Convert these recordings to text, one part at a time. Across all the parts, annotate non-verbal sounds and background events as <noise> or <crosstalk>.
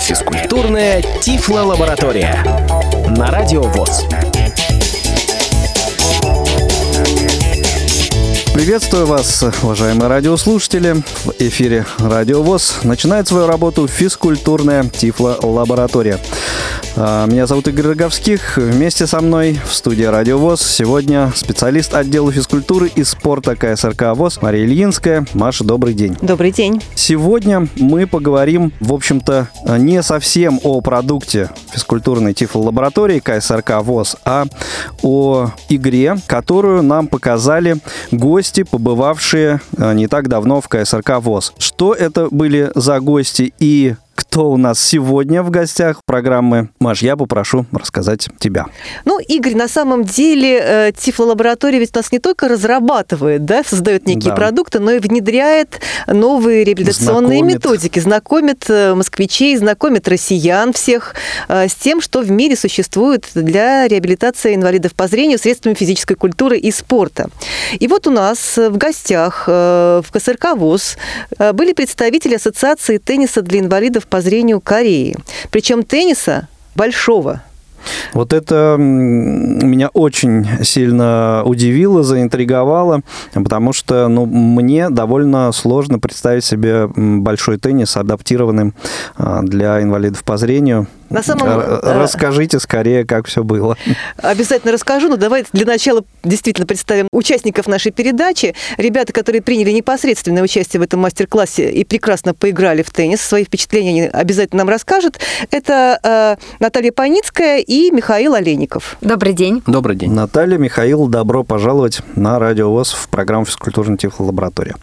Физкультурная Тифло-лаборатория. На Радио ВОЗ. Приветствую вас, уважаемые радиослушатели. В эфире Радио ВОЗ начинает свою работу физкультурная Тифло-лаборатория. А, меня зовут Игорь Роговских. Вместе со мной в студии Радио ВОЗ сегодня специалист отдела физкультуры и спорта КСРК ВОЗ Мария Ильинская. Маша, добрый день. Добрый день. Сегодня мы поговорим, в общем-то, не совсем о продукте физкультурной тифлолаборатории КСРК ВОЗ, а о игре, которую нам показали гости, побывавшие а, не так давно в КСРК ВОЗ. Что это были за гости и кто у нас сегодня в гостях программы. Маш, я попрошу рассказать тебя. Ну, Игорь, на самом деле э, Тифлолаборатория ведь нас не только разрабатывает, да, создает некие да. продукты, но и внедряет новые реабилитационные знакомит. методики, знакомит э, москвичей, знакомит россиян всех э, с тем, что в мире существует для реабилитации инвалидов по зрению средствами физической культуры и спорта. И вот у нас в гостях в КСРК ВОЗ были представители Ассоциации тенниса для инвалидов по зрению Кореи. Причем тенниса большого. Вот это меня очень сильно удивило, заинтриговало, потому что ну, мне довольно сложно представить себе большой теннис, адаптированным а, для инвалидов по зрению. На самом... Расскажите скорее, как все было. Обязательно расскажу, но давайте для начала действительно представим участников нашей передачи. Ребята, которые приняли непосредственное участие в этом мастер-классе и прекрасно поиграли в теннис, свои впечатления они обязательно нам расскажут. Это э, Наталья Паницкая и Михаил Олейников. Добрый день. Добрый день. Наталья, Михаил, добро пожаловать на Радио ВОЗ в программу «Физкультурная тифлолаборатория».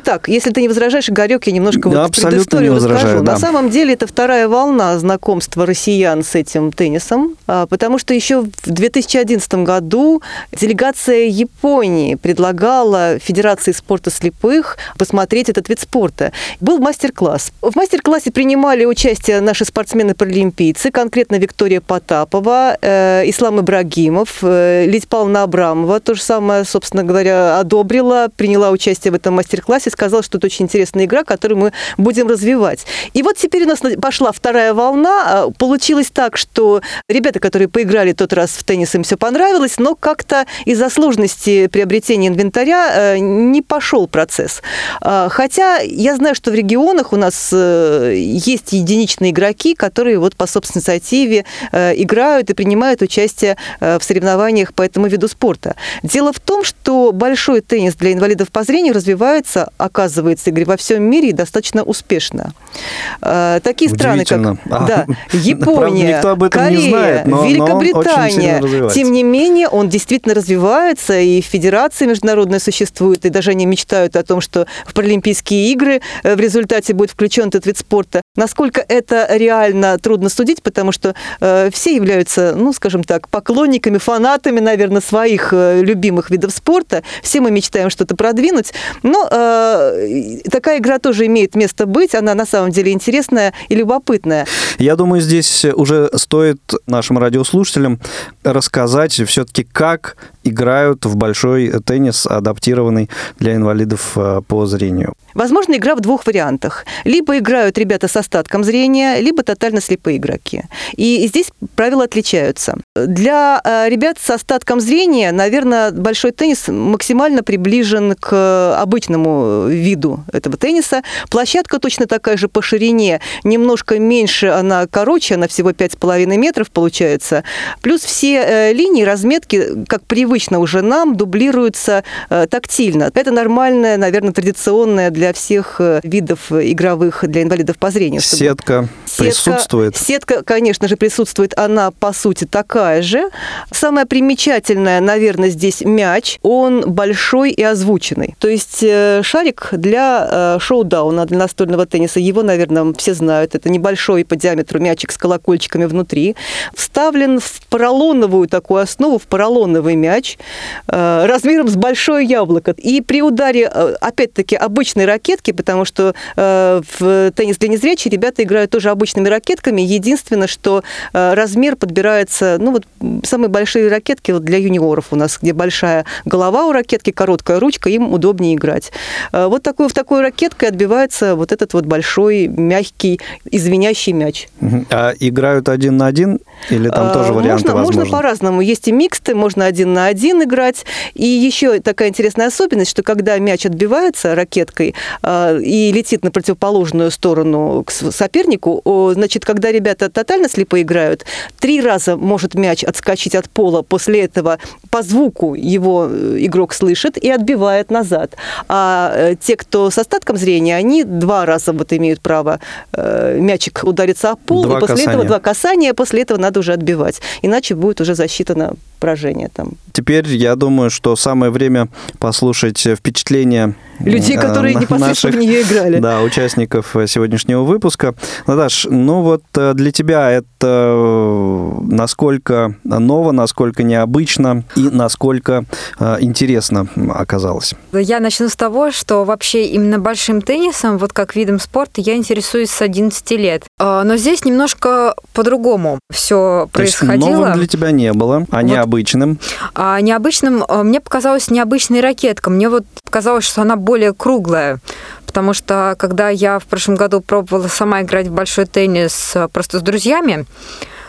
Итак, если ты не возражаешь, Игорек, я немножко да, вот предысторию расскажу. Да. На самом деле это вторая волна знакомства россиян с этим теннисом, а, потому что еще в 2011 году делегация Японии предлагала Федерации спорта слепых посмотреть этот вид спорта. Был мастер-класс. В мастер-классе принимали участие наши спортсмены-паралимпийцы, конкретно Виктория Потапова, э, Ислам Ибрагимов, э, Лидия Павловна Абрамова, то же самое, собственно говоря, одобрила, приняла участие в этом мастер-классе классе сказал, что это очень интересная игра, которую мы будем развивать. И вот теперь у нас пошла вторая волна. А, получилось так, что ребята, которые поиграли тот раз в теннис, им все понравилось, но как-то из-за сложности приобретения инвентаря э, не пошел процесс. А, хотя я знаю, что в регионах у нас э, есть единичные игроки, которые вот по собственной инициативе э, играют и принимают участие в соревнованиях по этому виду спорта. Дело в том, что большой теннис для инвалидов по зрению развивается оказывается, Игорь, во всем мире достаточно успешно. Э, такие страны, как а, да, Япония, Корея, знает, но, Великобритания, но тем не менее, он действительно развивается, и федерация международная существует, и даже они мечтают о том, что в Паралимпийские игры э, в результате будет включен этот вид спорта. Насколько это реально, трудно судить, потому что э, все являются, ну, скажем так, поклонниками, фанатами, наверное, своих э, любимых видов спорта. Все мы мечтаем что-то продвинуть, но Э, такая игра тоже имеет место быть. Она на самом деле интересная и любопытная. Я думаю, здесь уже стоит нашим радиослушателям рассказать все-таки, как играют в большой теннис, адаптированный для инвалидов э, по зрению. Возможно, игра в двух вариантах. Либо играют ребята с остатком зрения, либо тотально слепые игроки. И здесь правила отличаются. Для э, ребят с остатком зрения, наверное, большой теннис максимально приближен к обычному виду этого тенниса. Площадка точно такая же по ширине, немножко меньше она короче, она всего 5,5 метров получается. Плюс все э, линии, разметки, как привычно уже нам, дублируются э, тактильно. Это нормальная, наверное, традиционная для всех видов игровых для инвалидов по зрению. Сетка, сетка присутствует? Сетка, конечно же, присутствует. Она, по сути, такая же. Самое примечательное, наверное, здесь мяч. Он большой и озвученный. То есть э, шарик для э, шоу-дауна, для настольного тенниса, его, наверное, все знают. Это небольшой по диаметру мячик с колокольчиками внутри. Вставлен в поролоновую такую основу, в поролоновый мяч э, размером с большое яблоко. И при ударе, опять-таки, обычной ракетки, потому что в теннис для незрячих ребята играют тоже обычными ракетками. Единственное, что размер подбирается, ну, вот самые большие ракетки вот для юниоров у нас, где большая голова у ракетки, короткая ручка, им удобнее играть. А, вот такой, в такой ракеткой отбивается вот этот вот большой, мягкий, извиняющий мяч. А играют один на один или там А, тоже варианты можно, возможны? Можно по-разному. Есть и миксты, можно один на один играть. И еще такая интересная особенность, что когда мяч отбивается ракеткой а, и летит на противоположную сторону к сопернику, значит, когда ребята тотально слепо играют, три раза может мяч отскочить от пола, после этого по звуку его э, игрок слышит и отбивает назад. А э, те, кто с остатком зрения, они два раза вот имеют право э, мячик удариться о пол, Два и после этого касания. два касания, после этого надо уже отбивать. Иначе будет уже засчитано поражение там. Теперь я думаю, что самое время послушать э, впечатления Людей, э, которые <laughs> на- непосредственно в наших, нее играли. Да, участников э, сегодняшнего выпуска. Наташ, ну вот э, для тебя это э, насколько ново, насколько необычно и насколько э, интересно оказалось? Я начну с того, что вообще именно большим теннисом, вот как видом спорта, я интересуюсь с 11 лет. А, Но здесь немножко по-другому все То есть происходило. новым для тебя не было, а Вот. необычным. А необычным, а, мне показалась необычная ракетка. Мне вот показалось, что она более круглая. Потому что когда я в прошлом году пробовала сама играть в большой теннис а, просто с друзьями,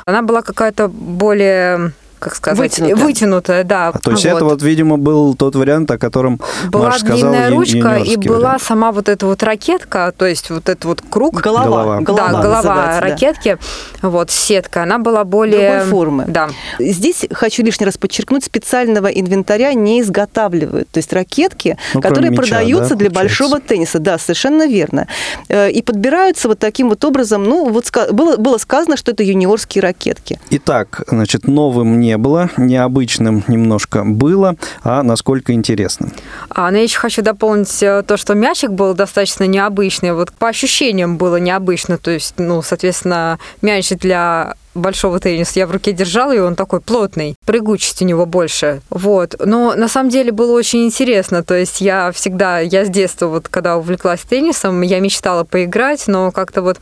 она была какая-то более, как сказать, Вытянутая. вытянутая, да. А, То есть Вот. это вот, видимо, был тот вариант, о котором была Маша сказала, длинная ручка и юниорский была вариант. сама вот эта вот ракетка, то есть вот этот вот круг. Голова. Голова. да, голова да. ракетки, вот сетка, она была более Другой формы. Да. Здесь хочу лишний раз подчеркнуть, специального инвентаря не изготавливают. То есть ракетки, Ну, которые мяча, продаются да, для получается? большого тенниса. Да, совершенно верно. Э, И подбираются вот таким вот образом. Ну, вот было, было сказано, что это юниорские ракетки. Итак, значит, новым не было, необычным немножко было, а насколько интересным. А, но я еще хочу дополнить э, то, что мячик был достаточно необычный. Вот по ощущениям было необычно. То есть, ну, соответственно, мяч для большого тенниса я в руке держала, и он такой плотный. Прыгучесть у него больше. Вот. Но на самом деле было очень интересно. То есть я всегда, я с детства, вот когда увлеклась теннисом, я мечтала поиграть, но как-то вот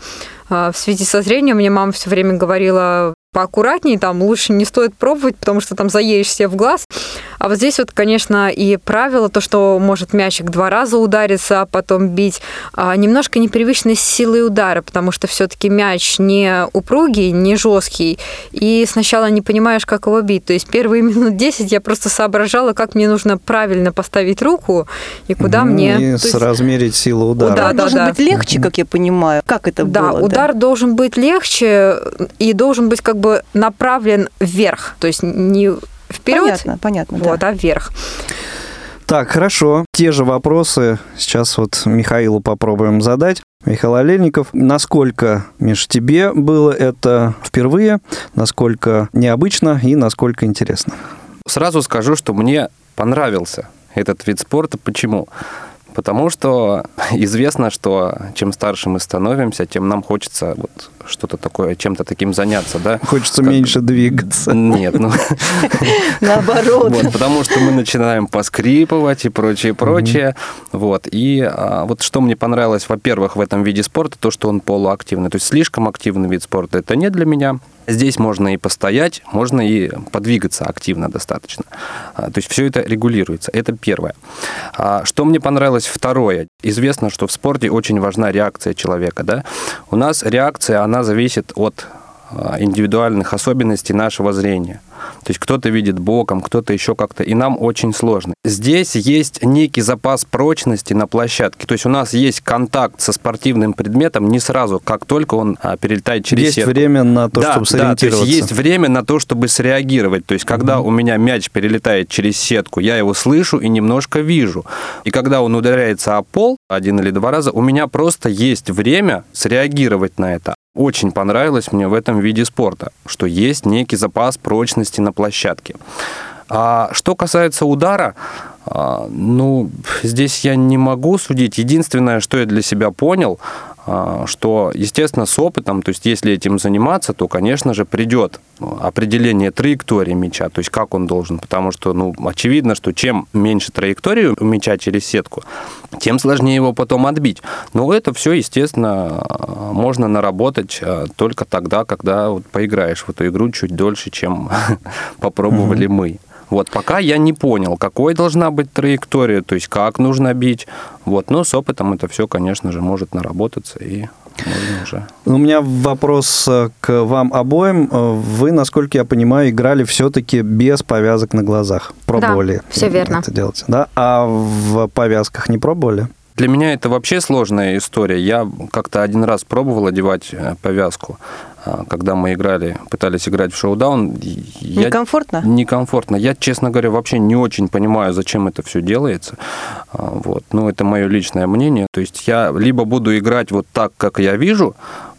а, в связи со зрением мне мама все время говорила поаккуратнее, там лучше не стоит пробовать, потому что там заедешь себе в глаз. А вот здесь вот, конечно, и правило, то, что может мячик два раза удариться, а потом бить, а, немножко непривычность силы удара, потому что все-таки мяч не упругий, не жесткий, и сначала не понимаешь, как его бить. То есть первые <laughs> минут 10 я просто соображала, как мне нужно правильно поставить руку и куда Мгм, мне... И то есть- силу удара. Да, Удар да, должен да. быть легче, как я понимаю. Как это Да, было? удар должен быть легче и должен быть как бы направлен вверх, то есть не вперед, Понятно, понятно. да. вот, а вверх. Так, хорошо. Те же вопросы сейчас вот Михаилу попробуем задать. Михаил Олейников, насколько, Миш, тебе было это впервые, насколько необычно и насколько интересно? Сразу скажу, что мне понравился этот вид спорта. Почему? Потому что <laughs> известно, что чем старше мы становимся, тем нам хочется вот что-то такое, чем-то таким заняться, да? Хочется Как- меньше двигаться. Нет, ну, <laughs> Наоборот. вот, потому что мы начинаем поскрипывать и прочее, прочее. Вот, и а, вот что мне понравилось, во-первых, в этом виде спорта, то, что он полуактивный. То есть слишком активный вид спорта это не для меня. Здесь можно и постоять, можно и подвигаться активно достаточно. А, То есть все это регулируется. Это первое. А, Что мне понравилось второе. Известно, что в спорте очень важна реакция человека. Да? У нас реакция, она зависит от а, индивидуальных особенностей нашего зрения. То есть кто-то видит боком, кто-то еще как-то, и нам очень сложно. Здесь есть некий запас прочности на площадке. То есть у нас есть контакт со спортивным предметом не сразу, как только он а, перелетает через Есть сетку. время на то, да, чтобы да, то сориентироваться. есть есть время на то, чтобы среагировать. То есть, когда у меня мяч перелетает через сетку, я его слышу и немножко вижу. И когда он ударяется о пол один или два раза, у меня просто есть время среагировать на это. Очень понравилось мне в этом виде спорта, что есть некий запас прочности на площадке. А что касается удара, а, ну, здесь я не могу судить. Единственное, что я для себя понял, что, естественно, с опытом, то есть если этим заниматься, то, конечно же, придет определение траектории мяча, то есть как он должен, потому что, ну, очевидно, что чем меньше траектории у мяча через сетку, тем сложнее его потом отбить. Но это все, естественно, можно наработать а, только тогда, когда вот поиграешь в эту игру чуть дольше, чем <laughs> попробовали мы. Вот пока я не понял, какой должна быть траектория, то есть как нужно бить. Вот, но с опытом это все, конечно же, может наработаться и можно уже. У меня вопрос э, к вам обоим. Э, Вы, насколько я понимаю, играли все-таки без повязок на глазах. Пробовали всё верно. это делать, да? А в повязках не пробовали? Для меня это вообще сложная история. Я как-то один раз пробовал одевать э, повязку, а, когда мы играли, пытались играть в шоу-даун. и Я... Некомфортно? Некомфортно. Я, честно говоря, вообще не очень понимаю, зачем это все делается. А, Вот. Ну, это мое личное мнение. То есть я либо буду играть вот так, как я вижу,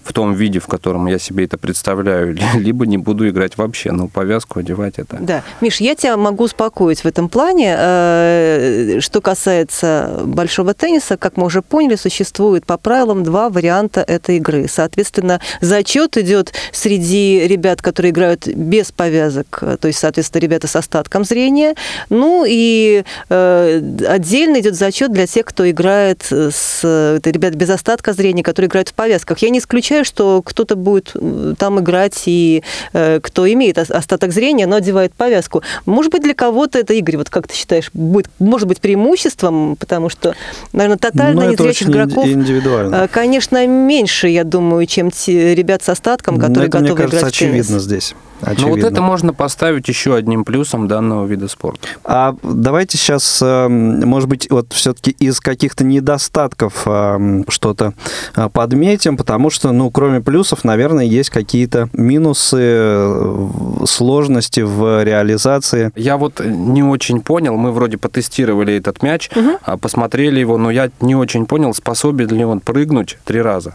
в том виде, в котором я себе это представляю, <laughs> либо не буду играть вообще. Ну, повязку одевать это... Да. Миш, я тебя могу успокоить в этом плане. Э, Что касается большого тенниса, как мы уже поняли, существует по правилам два варианта этой игры. Соответственно, зачет идет среди ребят, которые играют без повязок, э, то есть, соответственно, ребята с остатком зрения. Ну и э, отдельно идет зачет для тех, кто играет с ребят без остатка зрения, которые играют в повязках. Я не исключаю, что кто-то будет там играть и э, кто имеет ос- остаток зрения, но одевает повязку. Может быть, для кого-то это, Игорь, вот как ты считаешь, будет, может быть, преимуществом, потому что, наверное, тотально Ну, незрячих игроков, индивидуально. э, конечно, меньше, я думаю, чем те ребят с остатком, Но которые это, готовы мне кажется, играть в теннис. очевидно здесь. Ну, вот Очевидно. это можно поставить еще одним плюсом данного вида спорта. А давайте сейчас, эм, может быть, вот все-таки из каких-то недостатков эм, что-то э, подметим, потому что, ну, кроме плюсов, наверное, есть какие-то минусы, э, сложности в реализации. Я вот не очень понял, мы вроде потестировали этот мяч, а, посмотрели его, но я не очень понял, способен ли он прыгнуть три раза.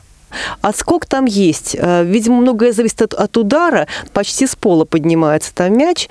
Отскок там есть. Э, Видимо, многое зависит от, от удара. Почти с пола поднимается там мяч.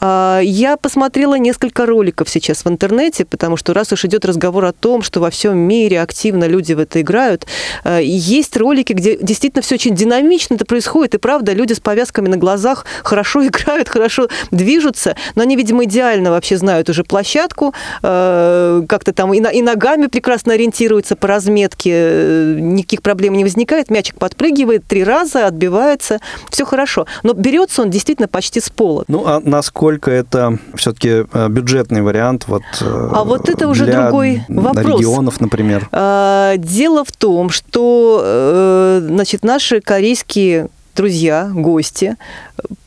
А, Я посмотрела несколько роликов сейчас в интернете, потому что раз уж идет разговор о том, что во всем мире активно люди в это играют, э, есть ролики, где действительно все очень динамично это происходит, и правда, люди с повязками на глазах хорошо <laughs> играют, хорошо движутся, но они, видимо, идеально вообще знают уже площадку, э, как-то там и, ногами прекрасно ориентируются по разметке, э, никаких проблем не возникает, мячик подпрыгивает три раза, отбивается, все хорошо. Но берется он действительно почти с пола. Ну, а насколько это все-таки бюджетный вариант вот э, А вот это уже для другой вопрос. регионов, например? А, Дело в том, что э, значит, наши корейские друзья, гости,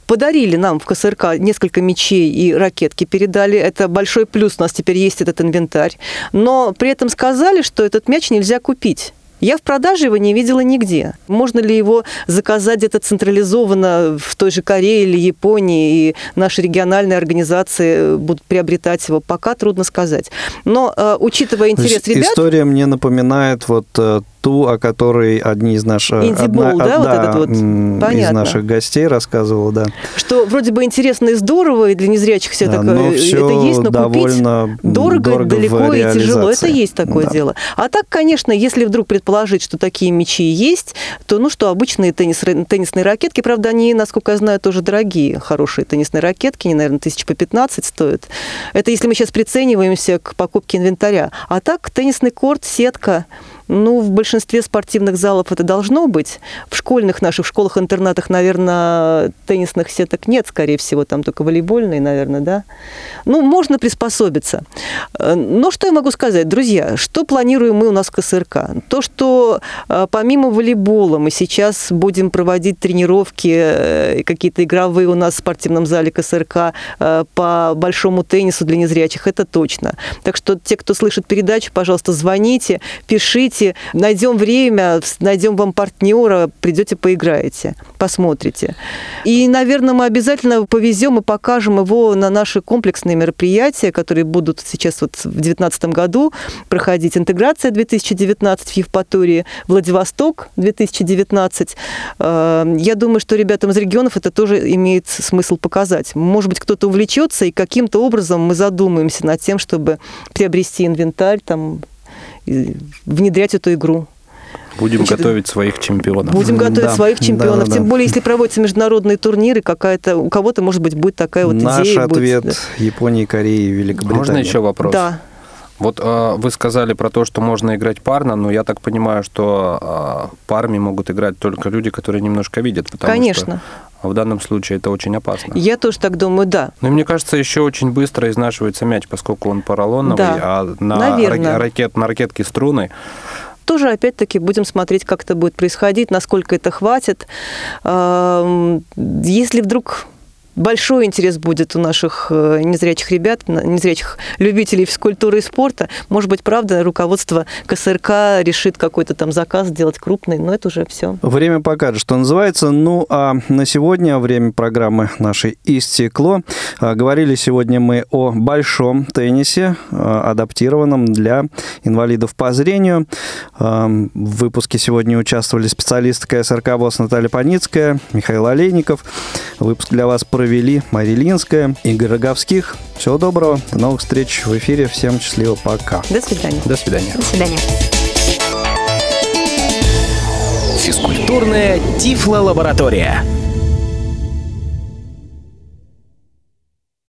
подарили нам в КСРК несколько мечей и ракетки передали. Это большой плюс, у нас теперь есть этот инвентарь. Но при этом сказали, что этот мяч нельзя купить. Я в продаже его не видела нигде. Можно ли его заказать где-то централизованно в той же Корее или Японии, и наши региональные организации будут приобретать его, пока трудно сказать. Но э, учитывая интерес есть ребят... История мне напоминает вот э, ту, о которой одни из наших... Инди-бол, да, вот этот вот? из Понятно. наших гостей рассказывала, да. что вроде бы интересно и здорово, и для незрячих все Да, такое, но всё это есть, но довольно купить дорого, дорого далеко и тяжело. Это есть такое Да. дело. А так, конечно, если вдруг предположить, что такие мячи есть, то, ну что, обычные теннис, теннисные ракетки, правда, они, насколько я знаю, тоже дорогие, хорошие теннисные ракетки, они, наверное, тысяч по 15 стоят. Это если мы сейчас прицениваемся к покупке инвентаря. А так, теннисный корт, сетка, ну, в большинстве спортивных залов это должно быть. В школьных наших, школах-интернатах, наверное, теннисных сеток нет, скорее всего, там только волейбольные, наверное, да. Ну, можно приспособиться. Э, Но что я могу сказать, друзья, что планируем мы у нас в КСРК? То, что э, помимо волейбола мы сейчас будем проводить тренировки, э, какие-то игровые у нас в спортивном зале КСРК по большому теннису для незрячих, это точно. Так что те, кто слышит передачу, пожалуйста, звоните, пишите, найдем время, найдем вам партнера, придете, поиграете, посмотрите. И, наверное, мы обязательно повезем и покажем его на наши комплексные мероприятия, которые будут сейчас вот в 2019 году проходить. Интеграция 2019 в Евпатории, Владивосток 2019. Э, Я думаю, что ребятам из регионов это тоже имеет смысл показать. Может быть, кто-то увлечется, и каким-то образом мы задумаемся над тем, чтобы приобрести инвентарь, там, внедрять эту игру. Будем Значит, готовить своих чемпионов. Будем Да, готовить своих да, чемпионов. да, Тем да. более, если проводятся международные турниры, какая-то у кого-то, может быть, будет такая вот Наш идея. ответ будет- Японии, Кореи, Великобритании. Можно еще вопрос? Да. Вот э, вы сказали про то, что можно играть парно, но я так понимаю, что э, парами могут играть только люди, которые немножко видят. Потому Конечно. Что, в данном случае это очень опасно. Я тоже так думаю, да. Ну и мне кажется, еще очень быстро изнашивается мяч, поскольку он поролоновый, Да, а на, наверно. ра- ракет, на ракетке струны. Тоже, опять-таки, будем смотреть, как это будет происходить, насколько это хватит. Эм, Если вдруг большой интерес будет у наших э, незрячих ребят, незрячих любителей физкультуры и спорта, может быть, правда, руководство КСРК решит какой-то там заказ сделать крупный, но это уже все. Время покажет, что называется. Ну, а на сегодня время программы нашей истекло. А, Говорили сегодня мы о большом теннисе, а, адаптированном для инвалидов по зрению. А, В выпуске сегодня участвовали специалисты КСРК ВОЗ Наталья Паницкая, Михаил Олейников. Выпуск для вас провели Мария Линская, Игорь Роговских. Всего доброго, до новых встреч в эфире. Всем счастливо, пока. До свидания. До свидания. До свидания. Физкультурная Тифло-лаборатория.